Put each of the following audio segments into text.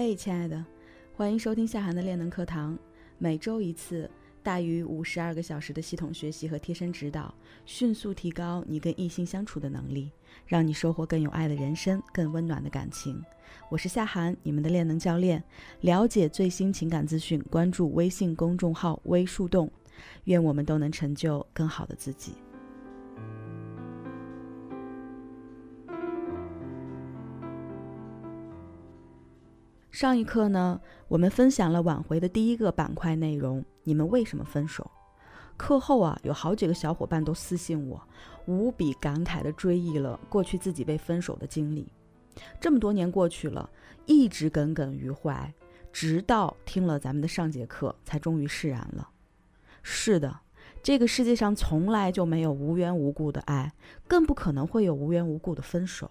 嘿，亲爱的，欢迎收听夏涵的练能课堂。每周一次，大于五十二个小时的系统学习和贴身指导，迅速提高你跟异性相处的能力，让你收获更有爱的人生，更温暖的感情。我是夏涵，你们的练能教练。了解最新情感资讯，关注微信公众号“微树洞”。愿我们都能成就更好的自己。上一课呢，我们分享了挽回的第一个板块内容：你们为什么分手？课后啊，有好几个小伙伴都私信我，无比感慨地追忆了过去自己被分手的经历。这么多年过去了，一直耿耿于怀，直到听了咱们的上节课，才终于释然了。是的，这个世界上从来就没有无缘无故的爱，更不可能会有无缘无故的分手。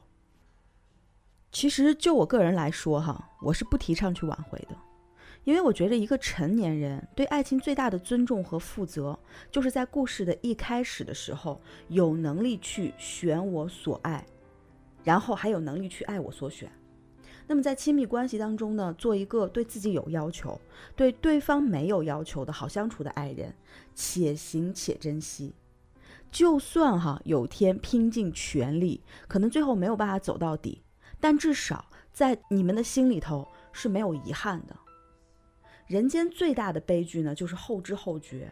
其实就我个人来说，哈，我是不提倡去挽回的，因为我觉得一个成年人对爱情最大的尊重和负责，就是在故事的一开始的时候，有能力去选我所爱，然后还有能力去爱我所选。那么在亲密关系当中呢，做一个对自己有要求、对对方没有要求的好相处的爱人，且行且珍惜。就算哈有天拼尽全力，可能最后没有办法走到底。但至少在你们的心里头是没有遗憾的。人间最大的悲剧呢，就是后知后觉。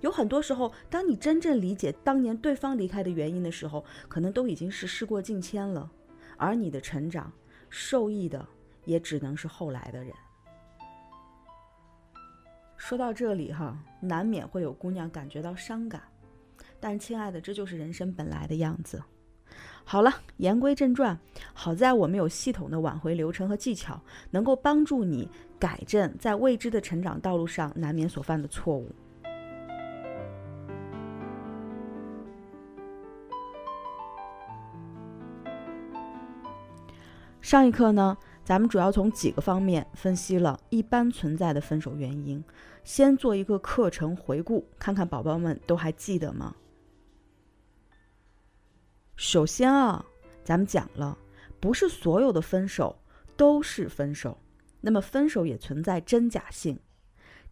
有很多时候，当你真正理解当年对方离开的原因的时候，可能都已经是事过境迁了。而你的成长，受益的也只能是后来的人。说到这里哈，难免会有姑娘感觉到伤感。但亲爱的，这就是人生本来的样子。好了，言归正传。好在我们有系统的挽回流程和技巧，能够帮助你改正在未知的成长道路上难免所犯的错误。上一课呢，咱们主要从几个方面分析了一般存在的分手原因。先做一个课程回顾，看看宝宝们都还记得吗？首先啊，咱们讲了，不是所有的分手都是分手，那么分手也存在真假性。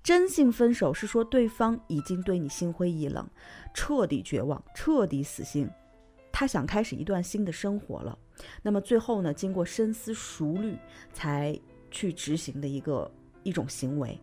真性分手是说对方已经对你心灰意冷，彻底绝望，彻底死心，他想开始一段新的生活了。那么最后呢，经过深思熟虑才去执行的一个一种行为。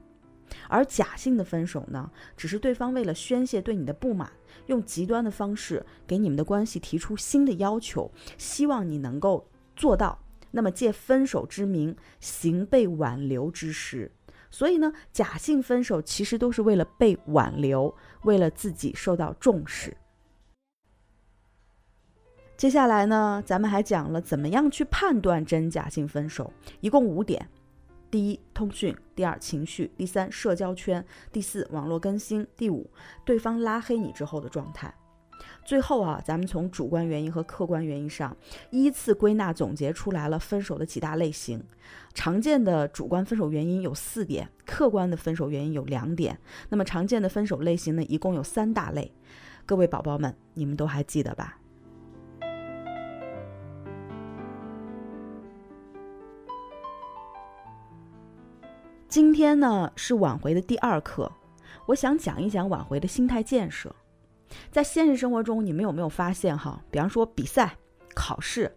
而假性的分手呢，只是对方为了宣泄对你的不满，用极端的方式给你们的关系提出新的要求，希望你能够做到。那么借分手之名行被挽留之实，所以呢，假性分手其实都是为了被挽留，为了自己受到重视。接下来呢，咱们还讲了怎么样去判断真假性分手，一共五点。第一，通讯；第二，情绪；第三，社交圈；第四，网络更新；第五，对方拉黑你之后的状态。最后啊，咱们从主观原因和客观原因上依次归纳总结出来了分手的几大类型。常见的主观分手原因有四点，客观的分手原因有两点。那么常见的分手类型呢，一共有三大类。各位宝宝们，你们都还记得吧？今天呢是挽回的第二课，我想讲一讲挽回的心态建设。在现实生活中，你们有没有发现哈？比方说比赛、考试，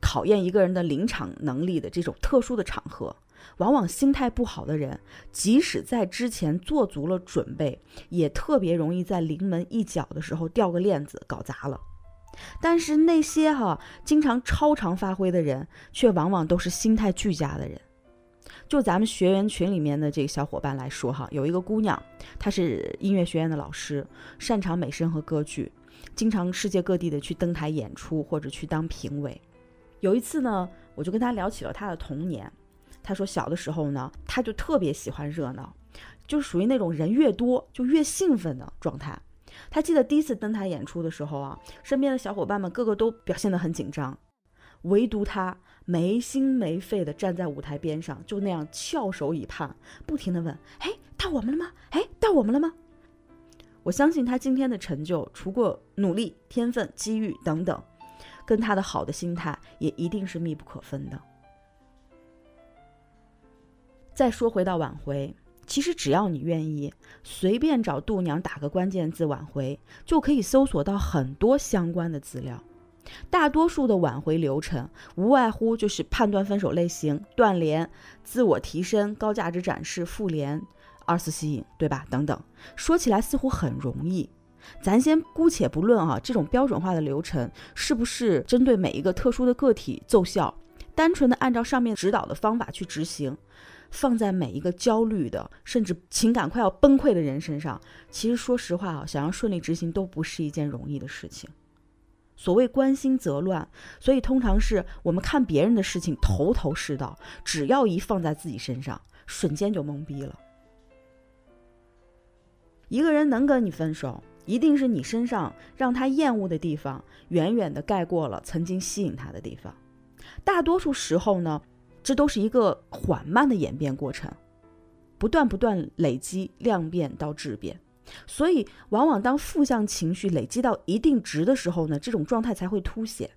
考验一个人的临场能力的这种特殊的场合，往往心态不好的人，即使在之前做足了准备，也特别容易在临门一脚的时候掉个链子，搞砸了。但是那些哈经常超常发挥的人，却往往都是心态俱佳的人。就咱们学员群里面的这个小伙伴来说哈，有一个姑娘，她是音乐学院的老师，擅长美声和歌剧，经常世界各地的去登台演出或者去当评委。有一次呢，我就跟她聊起了她的童年，她说小的时候呢，她就特别喜欢热闹，就是属于那种人越多就越兴奋的状态。她记得第一次登台演出的时候啊，身边的小伙伴们个个都表现得很紧张，唯独她。没心没肺的站在舞台边上，就那样翘首以盼，不停的问：“哎，到我们了吗？哎，到我们了吗？”我相信他今天的成就，除过努力、天分、机遇等等，跟他的好的心态也一定是密不可分的。再说回到挽回，其实只要你愿意，随便找度娘打个关键字“挽回”，就可以搜索到很多相关的资料。大多数的挽回流程，无外乎就是判断分手类型、断联、自我提升、高价值展示、复联、二次吸引，对吧？等等，说起来似乎很容易。咱先姑且不论啊，这种标准化的流程是不是针对每一个特殊的个体奏效，单纯的按照上面指导的方法去执行，放在每一个焦虑的甚至情感快要崩溃的人身上，其实说实话啊，想要顺利执行都不是一件容易的事情。所谓关心则乱，所以通常是我们看别人的事情头头是道，只要一放在自己身上，瞬间就懵逼了。一个人能跟你分手，一定是你身上让他厌恶的地方，远远的盖过了曾经吸引他的地方。大多数时候呢，这都是一个缓慢的演变过程，不断不断累积量变到质变。所以，往往当负向情绪累积到一定值的时候呢，这种状态才会凸显。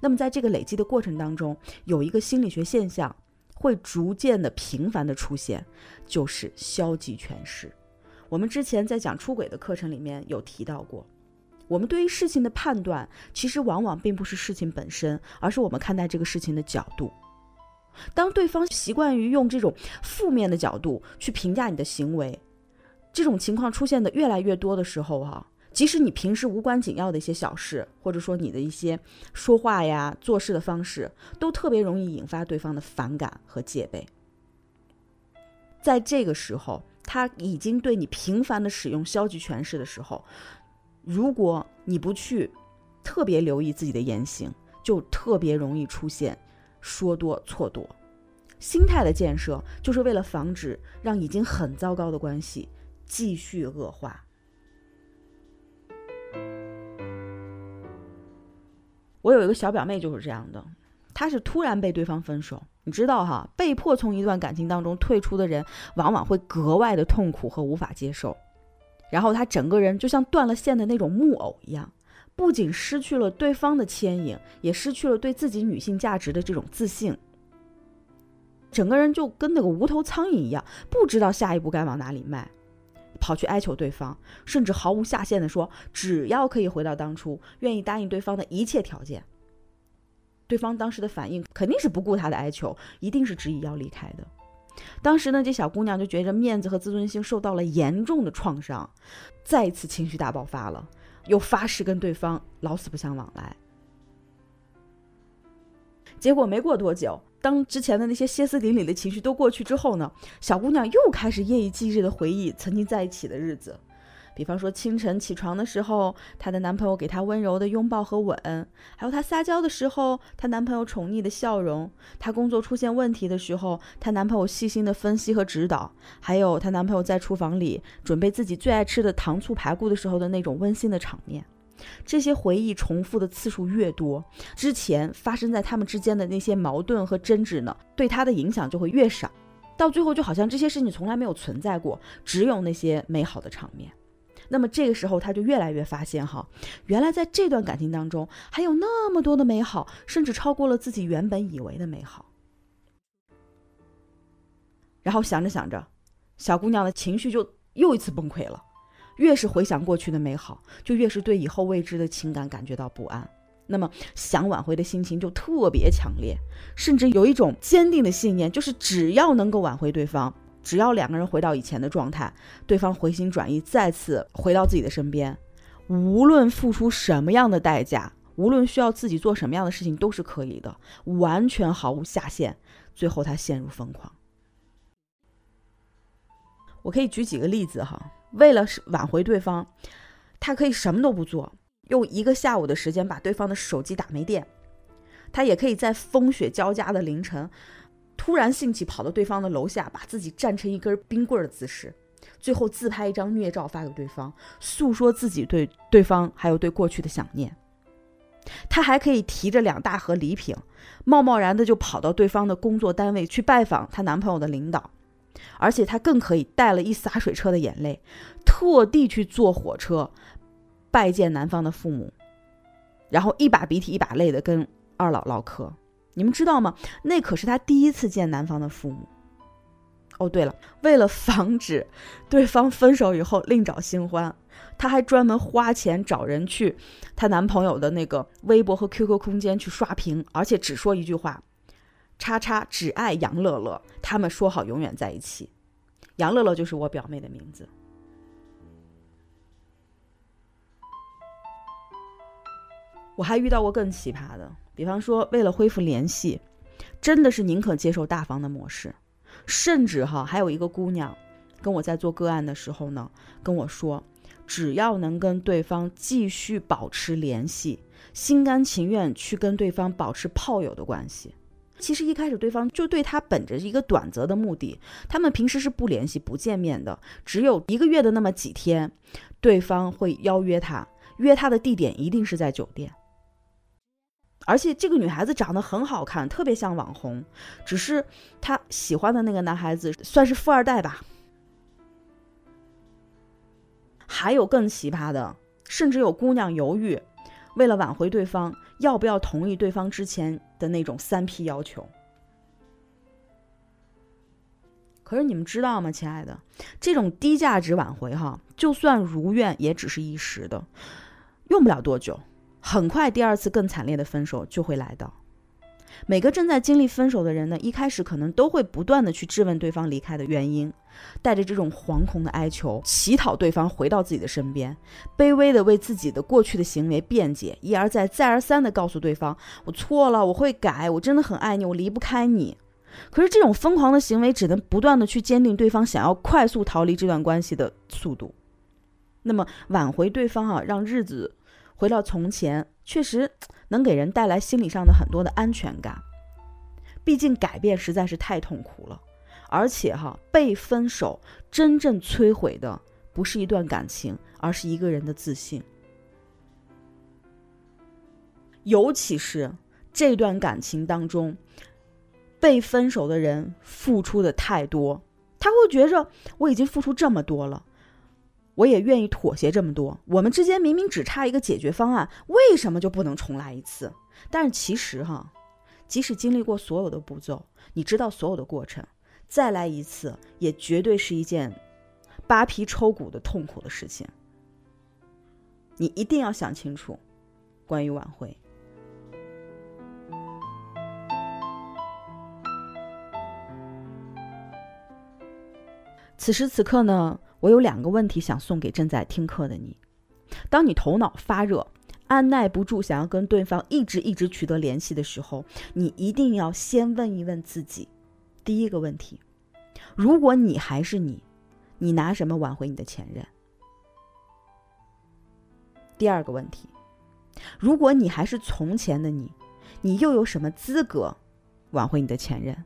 那么，在这个累积的过程当中，有一个心理学现象会逐渐的频繁的出现，就是消极诠释。我们之前在讲出轨的课程里面有提到过，我们对于事情的判断，其实往往并不是事情本身，而是我们看待这个事情的角度。当对方习惯于用这种负面的角度去评价你的行为。这种情况出现的越来越多的时候，哈，即使你平时无关紧要的一些小事，或者说你的一些说话呀、做事的方式，都特别容易引发对方的反感和戒备。在这个时候，他已经对你频繁的使用消极诠释的时候，如果你不去特别留意自己的言行，就特别容易出现说多错多。心态的建设，就是为了防止让已经很糟糕的关系。继续恶化。我有一个小表妹就是这样的，她是突然被对方分手，你知道哈，被迫从一段感情当中退出的人，往往会格外的痛苦和无法接受。然后她整个人就像断了线的那种木偶一样，不仅失去了对方的牵引，也失去了对自己女性价值的这种自信，整个人就跟那个无头苍蝇一样，不知道下一步该往哪里迈。跑去哀求对方，甚至毫无下限的说，只要可以回到当初，愿意答应对方的一切条件。对方当时的反应肯定是不顾他的哀求，一定是执意要离开的。当时呢，这小姑娘就觉着面子和自尊心受到了严重的创伤，再一次情绪大爆发了，又发誓跟对方老死不相往来。结果没过多久。当之前的那些歇斯底里的情绪都过去之后呢，小姑娘又开始夜以继日的回忆曾经在一起的日子，比方说清晨起床的时候，她的男朋友给她温柔的拥抱和吻，还有她撒娇的时候，她男朋友宠溺的笑容，她工作出现问题的时候，她男朋友细心的分析和指导，还有她男朋友在厨房里准备自己最爱吃的糖醋排骨的时候的那种温馨的场面。这些回忆重复的次数越多，之前发生在他们之间的那些矛盾和争执呢，对他的影响就会越少。到最后，就好像这些事情从来没有存在过，只有那些美好的场面。那么这个时候，他就越来越发现，哈，原来在这段感情当中还有那么多的美好，甚至超过了自己原本以为的美好。然后想着想着，小姑娘的情绪就又一次崩溃了。越是回想过去的美好，就越是对以后未知的情感感觉到不安。那么想挽回的心情就特别强烈，甚至有一种坚定的信念，就是只要能够挽回对方，只要两个人回到以前的状态，对方回心转意，再次回到自己的身边，无论付出什么样的代价，无论需要自己做什么样的事情，都是可以的，完全毫无下限。最后他陷入疯狂。我可以举几个例子哈。为了挽回对方，他可以什么都不做，用一个下午的时间把对方的手机打没电。他也可以在风雪交加的凌晨，突然兴起跑到对方的楼下，把自己站成一根冰棍的姿势，最后自拍一张虐照发给对方，诉说自己对对方还有对过去的想念。他还可以提着两大盒礼品，贸贸然的就跑到对方的工作单位去拜访她男朋友的领导。而且他更可以带了一洒水车的眼泪，特地去坐火车拜见男方的父母，然后一把鼻涕一把泪的跟二老唠嗑。你们知道吗？那可是他第一次见男方的父母。哦，对了，为了防止对方分手以后另找新欢，她还专门花钱找人去她男朋友的那个微博和 QQ 空间去刷屏，而且只说一句话：“叉叉只爱杨乐乐，他们说好永远在一起。”杨乐乐就是我表妹的名字。我还遇到过更奇葩的，比方说为了恢复联系，真的是宁可接受大方的模式，甚至哈还有一个姑娘，跟我在做个案的时候呢，跟我说，只要能跟对方继续保持联系，心甘情愿去跟对方保持炮友的关系。其实一开始对方就对他本着一个短则的目的，他们平时是不联系、不见面的，只有一个月的那么几天，对方会邀约他，约他的地点一定是在酒店。而且这个女孩子长得很好看，特别像网红，只是她喜欢的那个男孩子算是富二代吧。还有更奇葩的，甚至有姑娘犹豫，为了挽回对方，要不要同意对方之前的那种三 P 要求？可是你们知道吗，亲爱的，这种低价值挽回哈，就算如愿，也只是一时的，用不了多久。很快，第二次更惨烈的分手就会来到。每个正在经历分手的人呢，一开始可能都会不断的去质问对方离开的原因，带着这种惶恐的哀求，乞讨对方回到自己的身边，卑微的为自己的过去的行为辩解，一而再、再而三的告诉对方：“我错了，我会改，我真的很爱你，我离不开你。”可是这种疯狂的行为，只能不断的去坚定对方想要快速逃离这段关系的速度。那么挽回对方啊，让日子。回到从前，确实能给人带来心理上的很多的安全感。毕竟改变实在是太痛苦了，而且哈，被分手真正摧毁的不是一段感情，而是一个人的自信。尤其是这段感情当中，被分手的人付出的太多，他会觉着我已经付出这么多了。我也愿意妥协这么多。我们之间明明只差一个解决方案，为什么就不能重来一次？但是其实哈，即使经历过所有的步骤，你知道所有的过程，再来一次也绝对是一件扒皮抽骨的痛苦的事情。你一定要想清楚，关于挽回。此时此刻呢？我有两个问题想送给正在听课的你：当你头脑发热、按耐不住想要跟对方一直一直取得联系的时候，你一定要先问一问自己，第一个问题：如果你还是你，你拿什么挽回你的前任？第二个问题：如果你还是从前的你，你又有什么资格挽回你的前任？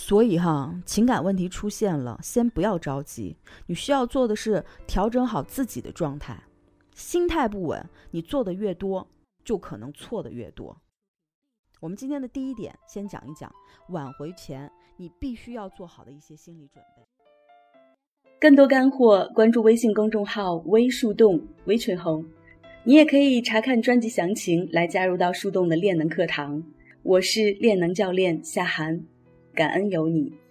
所以哈，情感问题出现了，先不要着急。你需要做的是调整好自己的状态，心态不稳，你做的越多，就可能错的越多。我们今天的第一点，先讲一讲挽回前你必须要做好的一些心理准备。更多干货，关注微信公众号“微树洞”微群红，你也可以查看专辑详情来加入到树洞的练能课堂。我是练能教练夏涵。感恩有你。